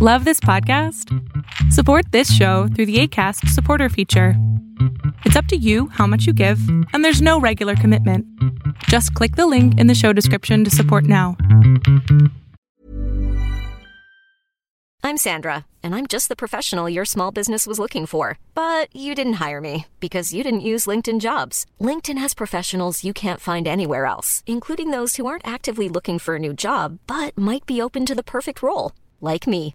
Love this podcast? Support this show through the ACAST supporter feature. It's up to you how much you give, and there's no regular commitment. Just click the link in the show description to support now. I'm Sandra, and I'm just the professional your small business was looking for. But you didn't hire me because you didn't use LinkedIn jobs. LinkedIn has professionals you can't find anywhere else, including those who aren't actively looking for a new job but might be open to the perfect role, like me.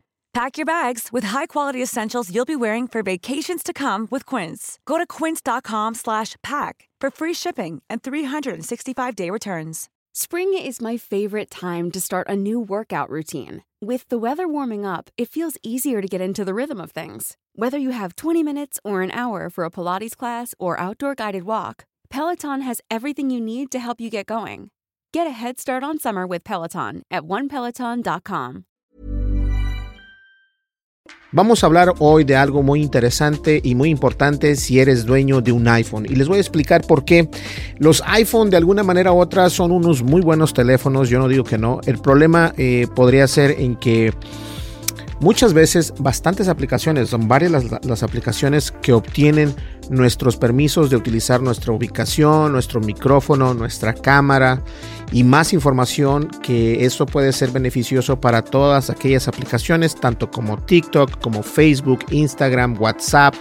Pack your bags with high-quality essentials you'll be wearing for vacations to come with Quince. Go to quince.com slash pack for free shipping and 365-day returns. Spring is my favorite time to start a new workout routine. With the weather warming up, it feels easier to get into the rhythm of things. Whether you have 20 minutes or an hour for a Pilates class or outdoor guided walk, Peloton has everything you need to help you get going. Get a head start on summer with Peloton at onepeloton.com. Vamos a hablar hoy de algo muy interesante y muy importante si eres dueño de un iPhone. Y les voy a explicar por qué. Los iPhone de alguna manera u otra son unos muy buenos teléfonos, yo no digo que no. El problema eh, podría ser en que muchas veces bastantes aplicaciones, son varias las, aplicaciones que obtienen nuestros permisos de utilizar nuestra ubicación, nuestro micrófono, nuestra cámara y más información que eso puede ser beneficioso para todas aquellas aplicaciones, tanto como TikTok, como Facebook, Instagram, WhatsApp.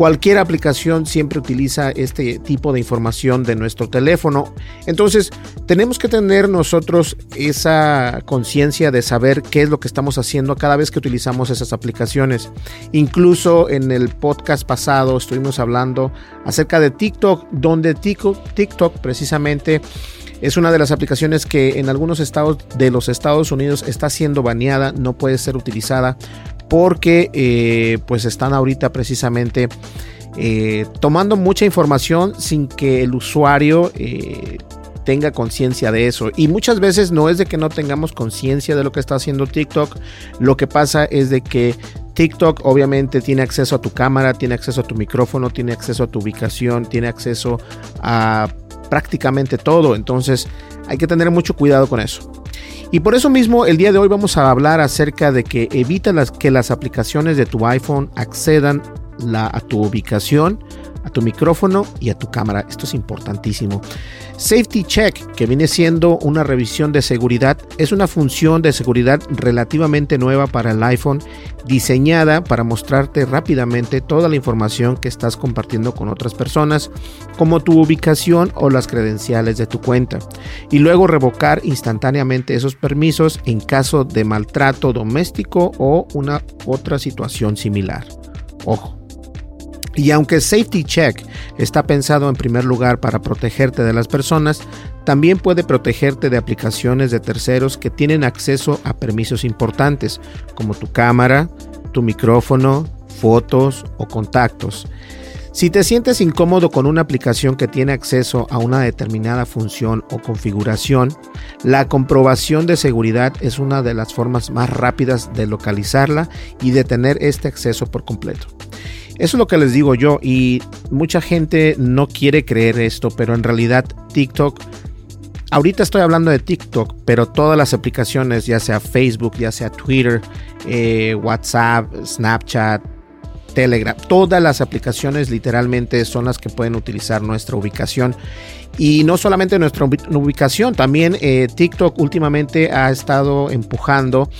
Cualquier aplicación siempre utiliza este tipo de información de nuestro teléfono. Entonces, tenemos que tener nosotros esa conciencia de saber qué es lo que estamos haciendo cada vez que utilizamos esas aplicaciones. Incluso en el podcast pasado estuvimos hablando acerca de TikTok, donde TikTok, precisamente es una de las aplicaciones que en algunos estados de los Estados Unidos está siendo baneada, no puede ser utilizada porque eh, pues están ahorita precisamente eh, tomando mucha información sin que el usuario eh, tenga conciencia de eso. Y muchas veces no es de que no tengamos conciencia de lo que está haciendo TikTok, lo que pasa es de que TikTok obviamente tiene acceso a tu cámara, tiene acceso a tu micrófono, tiene acceso a tu ubicación, tiene acceso a prácticamente todo. Entonces hay que tener mucho cuidado con eso. Y por eso mismo el día de hoy vamos a hablar acerca de que evita las, que las aplicaciones de tu iPhone accedan la, a tu ubicación, a tu micrófono y a tu cámara. Esto es importantísimo. Safety Check, que viene siendo una revisión de seguridad, es una función de seguridad relativamente nueva para el iPhone, diseñada para mostrarte rápidamente toda la información que estás compartiendo con otras personas, como tu ubicación o las credenciales de tu cuenta, y luego revocar instantáneamente esos permisos en caso de maltrato doméstico o una otra situación similar. Ojo. Y aunque Safety Check está pensado en primer lugar para protegerte de las personas, también puede protegerte de aplicaciones de terceros que tienen acceso a permisos importantes, como tu cámara, tu micrófono, fotos o contactos. Si te sientes incómodo con una aplicación que tiene acceso a una determinada función o configuración, la comprobación de seguridad es una de las formas más rápidas de localizarla y de tener este acceso por completo. Eso es lo que les digo yo y mucha gente no quiere creer esto, pero en realidad TikTok, ahorita estoy hablando de TikTok, pero todas las aplicaciones, ya sea Facebook, ya sea Twitter, eh, WhatsApp, Snapchat, Telegram, todas las aplicaciones literalmente son las que pueden utilizar nuestra ubicación. Y no solamente nuestra ubicación, también eh, TikTok últimamente ha estado empujando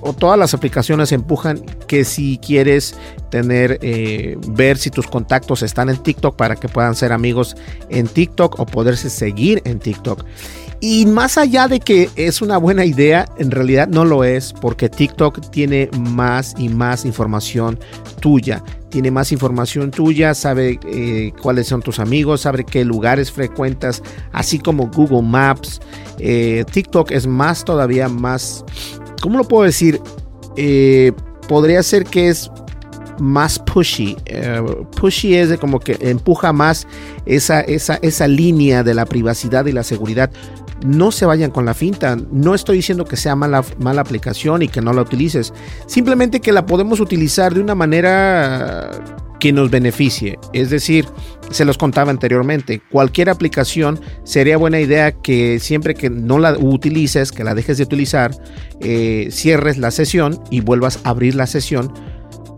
o, todas las aplicaciones empujan que si quieres tener, eh, ver si tus contactos están en TikTok para que puedan ser amigos en TikTok o poderse seguir en TikTok. Y más allá de que es una buena idea, en realidad no lo es porque TikTok tiene más y más información tuya. Tiene más información tuya, sabe eh, cuáles son tus amigos, sabe qué lugares frecuentas, así como Google Maps. Eh, TikTok es más todavía más ¿cómo lo puedo decir? Eh, podría ser que es más pushy. Eh, pushy es de como que empuja más esa, esa, esa línea de la privacidad y la seguridad. No se vayan con la finta. No estoy diciendo que sea mala, mala aplicación y que no la utilices. Simplemente que la podemos utilizar de una manera que nos beneficie. Es decir, se los contaba anteriormente, cualquier aplicación sería buena idea que siempre que no la utilices, que la dejes de utilizar, eh, cierres la sesión y vuelvas a abrir la sesión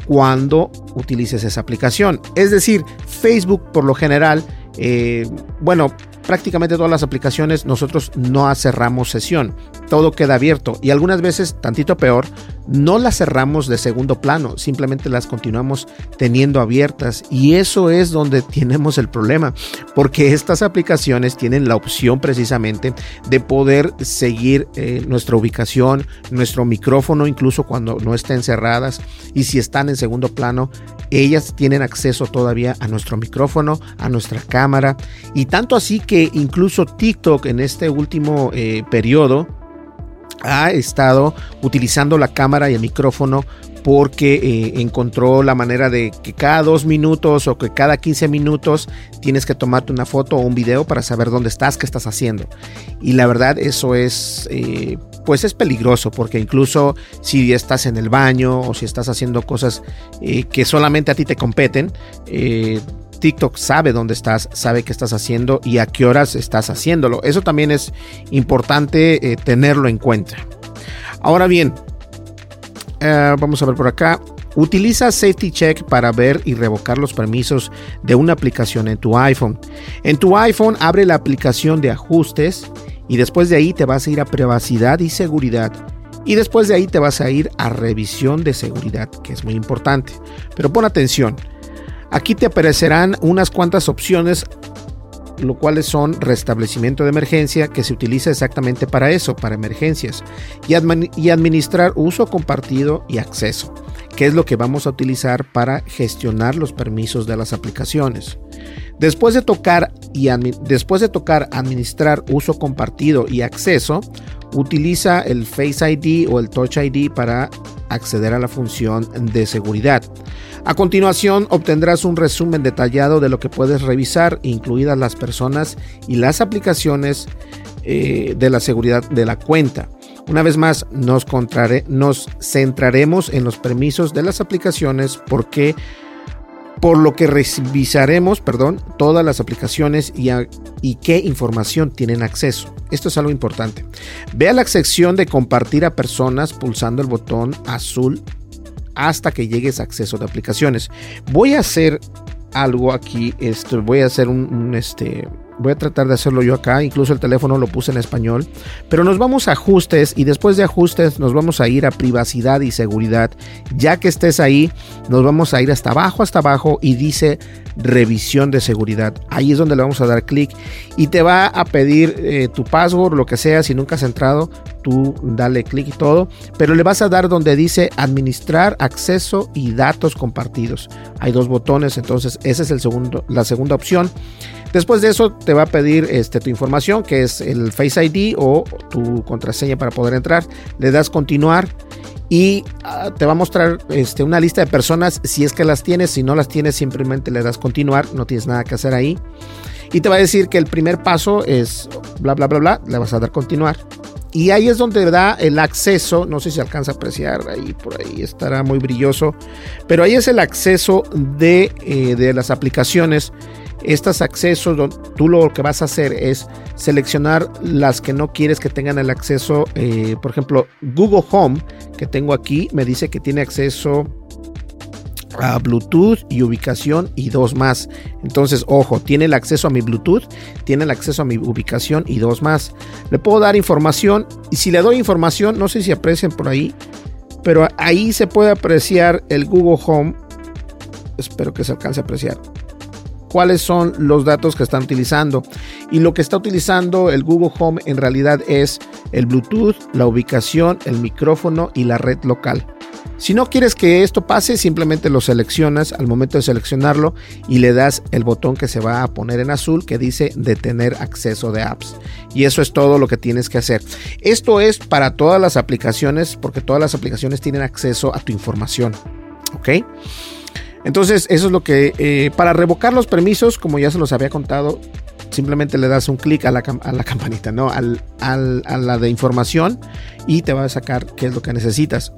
cuando utilices esa aplicación. Es decir, Facebook por lo general, eh, bueno, prácticamente todas las aplicaciones nosotros no cerramos sesión todo queda abierto y algunas veces, tantito peor, no las cerramos de segundo plano, simplemente las continuamos teniendo abiertas. Y eso es donde tenemos el problema, porque estas aplicaciones tienen la opción precisamente de poder seguir eh, nuestra ubicación, nuestro micrófono, incluso cuando no estén cerradas. Y si están en segundo plano, ellas tienen acceso todavía a nuestro micrófono, a nuestra cámara. Y tanto así que incluso TikTok en este último eh, periodo, ha estado utilizando la cámara y el micrófono porque eh, encontró la manera de que cada dos minutos o que cada 15 minutos tienes que tomarte una foto o un video para saber dónde estás, qué estás haciendo. Y la verdad eso es, eh, pues es peligroso porque incluso si estás en el baño o si estás haciendo cosas eh, que solamente a ti te competen, TikTok sabe dónde estás, sabe qué estás haciendo y a qué horas estás haciéndolo. Eso también es importante eh, tenerlo en cuenta. Ahora bien, eh, vamos a ver por acá. Utiliza Safety Check para ver y revocar los permisos de una aplicación en tu iPhone. En tu iPhone abre la aplicación de ajustes y después de ahí te vas a ir a privacidad y seguridad. Y después de ahí te vas a ir a revisión de seguridad, que es muy importante. Pero pon atención. Aquí te aparecerán unas cuantas opciones, lo cuales son restablecimiento de emergencia, que se utiliza exactamente para eso, para emergencias, y, administrar uso compartido y acceso, que es lo que vamos a utilizar para gestionar los permisos de las aplicaciones. Después de tocar y después de tocar administrar uso compartido y acceso, utiliza el Face ID o el Touch ID para acceder a la función de seguridad. A continuación obtendrás un resumen detallado de lo que puedes revisar, incluidas las personas y las aplicaciones eh, de la seguridad de la cuenta. Una vez más, nos, centraremos en los permisos de las aplicaciones porque por lo que revisaremos, perdón, todas las aplicaciones y, y, qué información tienen acceso. Esto es algo importante. Ve a la sección de compartir a personas pulsando el botón azul hasta que llegues a acceso de aplicaciones. Voy a hacer algo aquí. Esto, voy a hacer un, este. Voy a tratar de hacerlo yo acá. Incluso el teléfono lo puse en español. Pero nos vamos a ajustes y después de ajustes nos vamos a ir a privacidad y seguridad. Ya que estés ahí, nos vamos a ir hasta abajo, hasta abajo y dice revisión de seguridad. Ahí es donde le vamos a dar clic y te va a pedir eh, tu password, lo que sea. Si nunca has entrado, tú dale clic y todo. Pero le vas a dar donde dice administrar acceso y datos compartidos. Hay dos botones, entonces esa es el segundo, la segunda opción. Después de eso te va a pedir este, tu información, que es el Face ID o tu contraseña para poder entrar. Le das continuar y ah, te va a mostrar este, una lista de personas si es que las tienes. Si no las tienes, simplemente le das continuar. No tienes nada que hacer ahí. Y te va a decir que el primer paso es bla, bla, bla, bla. Le vas a dar continuar. Y ahí es donde da el acceso, no sé si alcanza a apreciar, ahí por ahí estará muy brilloso, pero ahí es el acceso de, eh, de las aplicaciones estos accesos, tú lo que vas a hacer es seleccionar las que no quieres que tengan el acceso. Eh, por ejemplo, Google Home, que tengo aquí, me dice que tiene acceso a Bluetooth y ubicación y dos más. Entonces, ojo, tiene el acceso a mi Bluetooth, tiene el acceso a mi ubicación y dos más. Le puedo dar información y si le doy información, no sé si aprecian por ahí, pero ahí se puede apreciar el Google Home. Espero que se alcance a apreciar cuáles son los datos que están utilizando. Y lo que está utilizando el Google Home en realidad es el Bluetooth, la ubicación, el micrófono y la red local. Si no quieres que esto pase, simplemente lo seleccionas al momento de seleccionarlo y le das el botón que se va a poner en azul que dice detener acceso de apps. Y eso es todo lo que tienes que hacer. Esto es para todas las aplicaciones porque todas las aplicaciones tienen acceso a tu información. ¿Ok? Entonces, eso es lo que, eh, para revocar los permisos, como ya se los había contado, simplemente le das un clic a la, a la campanita, ¿no? Al, a la de información y te va a sacar qué es lo que necesitas.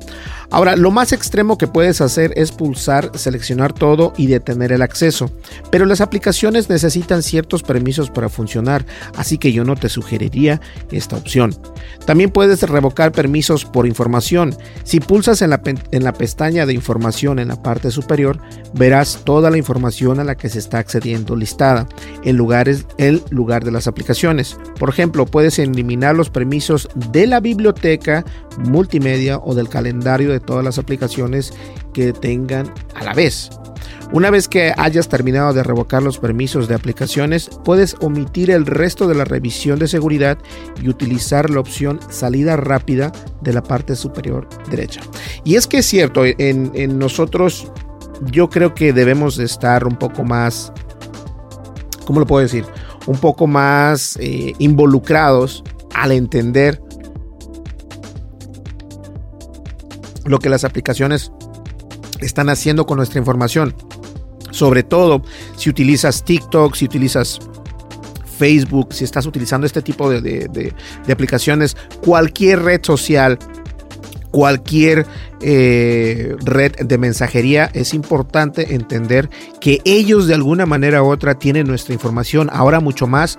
Ahora, lo más extremo que puedes hacer es pulsar, seleccionar todo y detener el acceso. Pero las aplicaciones necesitan ciertos permisos para funcionar, así que yo no te sugeriría esta opción. También puedes revocar permisos por información. Si pulsas en la, en la pestaña de información en la parte superior, verás toda la información a la que se está accediendo listada en lugares, el lugar de las aplicaciones. Por ejemplo, puedes eliminar los permisos de la biblioteca multimedia o del calendario de todas las aplicaciones que tengan a la vez. Una vez que hayas terminado de revocar los permisos de aplicaciones, puedes omitir el resto de la revisión de seguridad y utilizar la opción salida rápida de la parte superior derecha. Y es que es cierto, en, nosotros yo creo que debemos de estar un poco más, ¿cómo lo puedo decir? Un poco más eh, involucrados al entender lo que las aplicaciones están haciendo con nuestra información. Sobre todo si utilizas TikTok, si utilizas Facebook, si estás utilizando este tipo de, aplicaciones, cualquier red social, cualquier eh, red de mensajería, es importante entender que ellos de alguna manera u otra tienen nuestra información, ahora mucho más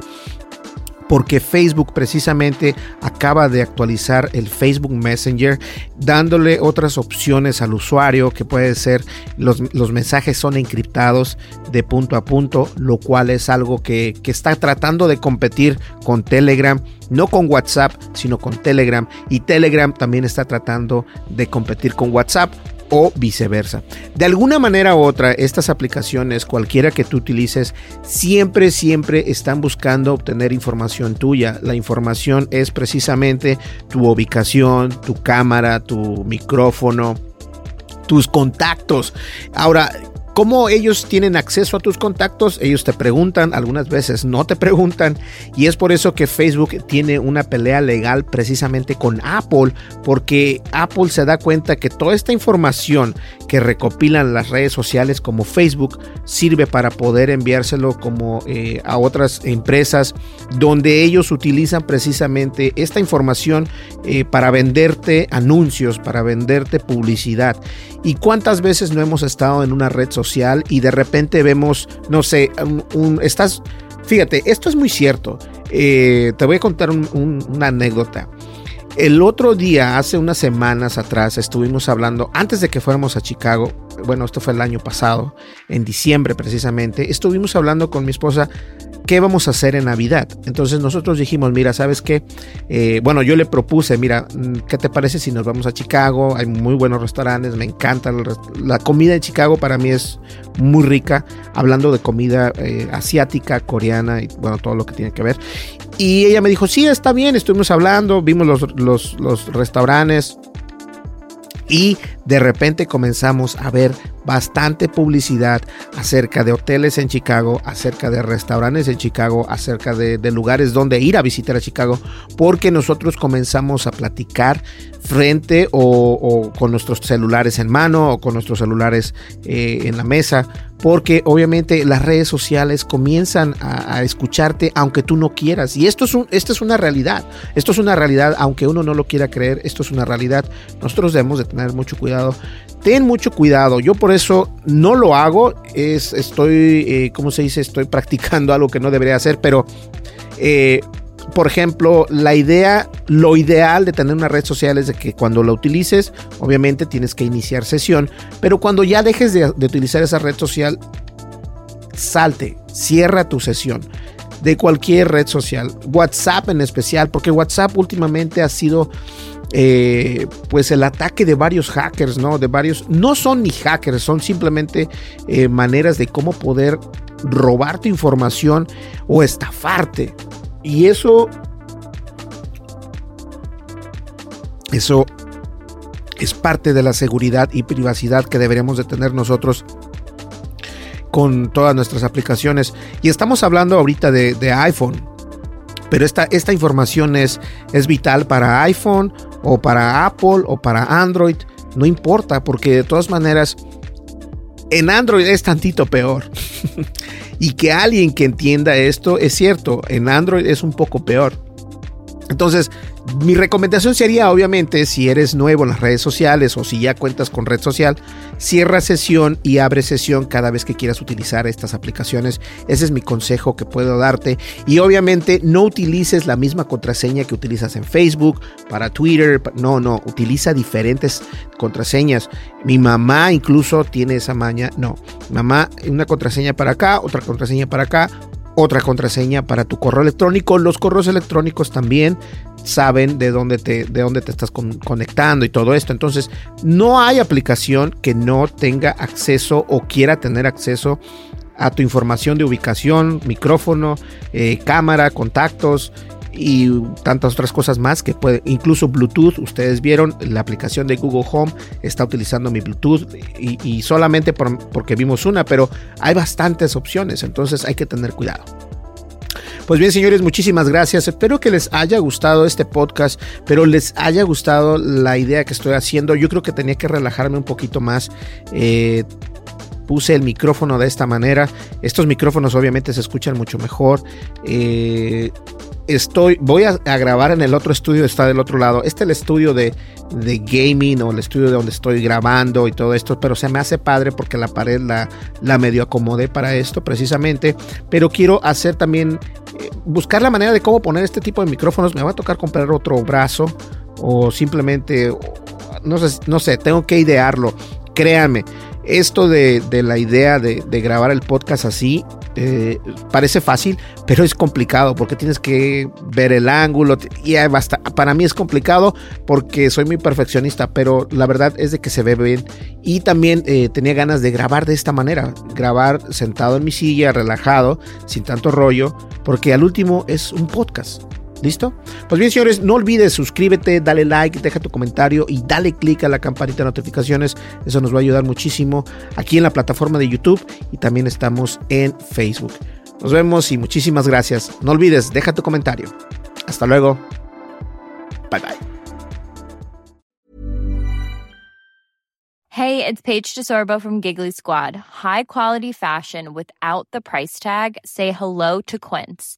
porque Facebook precisamente acaba de actualizar el Facebook Messenger dándole otras opciones al usuario que puede ser los, mensajes son encriptados de punto a punto, lo cual es algo que, que está tratando de competir con Telegram, no con WhatsApp, sino con Telegram. Y Telegram también está tratando de competir con WhatsApp o viceversa. De alguna manera u otra, estas aplicaciones, cualquiera que tú utilices, siempre, siempre están buscando obtener información tuya. La información es precisamente tu ubicación, tu cámara, tu micrófono, tus contactos. Ahora, ¿Cómo ellos tienen acceso a tus contactos? Ellos te preguntan, algunas veces no te preguntan, y es por eso que Facebook tiene una pelea legal precisamente con Apple, porque Apple se da cuenta que toda esta información que recopilan las redes sociales como Facebook sirve para poder enviárselo como eh, a otras empresas donde ellos utilizan precisamente esta información eh, para venderte anuncios, para venderte publicidad. ¿Y cuántas veces no hemos estado en una red social y de repente vemos, no sé, un, estás, fíjate, esto es muy cierto. Eh, te voy a contar una anécdota. El otro día, hace unas semanas atrás, estuvimos hablando, antes de que fuéramos a Chicago, bueno, esto fue el año pasado, en diciembre precisamente, estuvimos hablando con mi esposa qué vamos a hacer en Navidad. Entonces nosotros dijimos, mira, ¿sabes qué? Eh, bueno, yo le propuse, mira, mm, ¿qué te parece si nos vamos a Chicago? Hay muy buenos restaurantes, me encanta. La comida de Chicago para mí es muy rica, hablando de comida eh, asiática, coreana y bueno, todo lo que tiene que ver. Y ella me dijo, sí, está bien, estuvimos hablando, vimos los, los, restaurantes y de repente comenzamos a ver bastante publicidad acerca de hoteles en Chicago, acerca de restaurantes en Chicago, acerca de, lugares donde ir a visitar a Chicago, porque nosotros comenzamos a platicar frente o, con nuestros celulares en mano o con nuestros celulares eh, en la mesa, porque obviamente las redes sociales comienzan a, escucharte aunque tú no quieras. Y esto es, un, esto es una realidad, esto es una realidad, aunque uno no lo quiera creer, esto es una realidad. Nosotros debemos de tener mucho cuidado ten mucho cuidado. Yo por eso no lo hago. Es, estoy, eh, ¿cómo se dice? Estoy practicando algo que no debería hacer, pero... Eh, por ejemplo, la idea, lo ideal de tener una red social es de que cuando la utilices, obviamente tienes que iniciar sesión, pero cuando ya dejes de, utilizar esa red social, salte, cierra tu sesión de cualquier red social, WhatsApp en especial, porque WhatsApp últimamente ha sido eh, pues el ataque de varios hackers, ¿no? De varios, no son ni hackers, son simplemente eh, maneras de cómo poder robar tu información o estafarte. Y eso, eso es parte de la seguridad y privacidad que deberíamos de tener nosotros con todas nuestras aplicaciones. Y estamos hablando ahorita de, de iPhone. Pero esta, esta información es, es vital para iPhone o para Apple o para Android. No importa, porque de todas maneras en Android es tantito peor. y que alguien que entienda esto es cierto, en Android es un poco peor. Entonces, mi recomendación sería, obviamente, si eres nuevo en las redes sociales o si ya cuentas con red social, cierra sesión y abre sesión cada vez que quieras utilizar estas aplicaciones. Ese es mi consejo que puedo darte. Y obviamente no utilices la misma contraseña que utilizas en Facebook, para Twitter. No, no, utiliza diferentes contraseñas. Mi mamá incluso tiene esa maña. No, mamá, una contraseña para acá, otra contraseña para acá, otra contraseña para tu correo electrónico. Los correos electrónicos también saben de dónde te, de dónde te estás conectando y todo esto. Entonces, no hay aplicación que no tenga acceso o quiera tener acceso a tu información de ubicación, micrófono, eh, cámara, contactos y tantas otras cosas más que puede, incluso Bluetooth, ustedes vieron la aplicación de Google Home está utilizando mi Bluetooth y, solamente porque vimos una, pero hay bastantes opciones, entonces hay que tener cuidado. Pues bien, señores, muchísimas gracias. Espero que les haya gustado este podcast, pero les haya gustado la idea que estoy haciendo. Yo creo que tenía que relajarme un poquito más. Eh, puse el micrófono de esta manera. Estos micrófonos obviamente se escuchan mucho mejor. Eh, estoy, voy a, grabar en el otro estudio, está del otro lado. Este es el estudio de, de, gaming o el estudio de donde estoy grabando y todo esto, pero se me hace padre porque la pared la, la medio acomodé para esto precisamente. Pero quiero hacer también, eh, buscar la manera de cómo poner este tipo de micrófonos. Me va a tocar comprar otro brazo o simplemente, no sé, no sé tengo que idearlo. Créanme, esto de, la idea de, grabar el podcast así eh, parece fácil, pero es complicado porque tienes que ver el ángulo y basta, para mí es complicado porque soy muy perfeccionista, pero la verdad es de que se ve bien y también eh, tenía ganas de grabar de esta manera, grabar sentado en mi silla, relajado, sin tanto rollo, porque al último es un podcast. ¿Listo? Pues bien, señores, no olvides suscríbete, dale like, deja tu comentario y dale click a la campanita de notificaciones. Eso nos va a ayudar muchísimo aquí en la plataforma de YouTube y también estamos en Facebook. Nos vemos y muchísimas gracias. No olvides, deja tu comentario. Hasta luego. Bye bye. Hey, it's Paige DeSorbo from Giggly Squad. High quality fashion without the price tag. Say hello to Quince.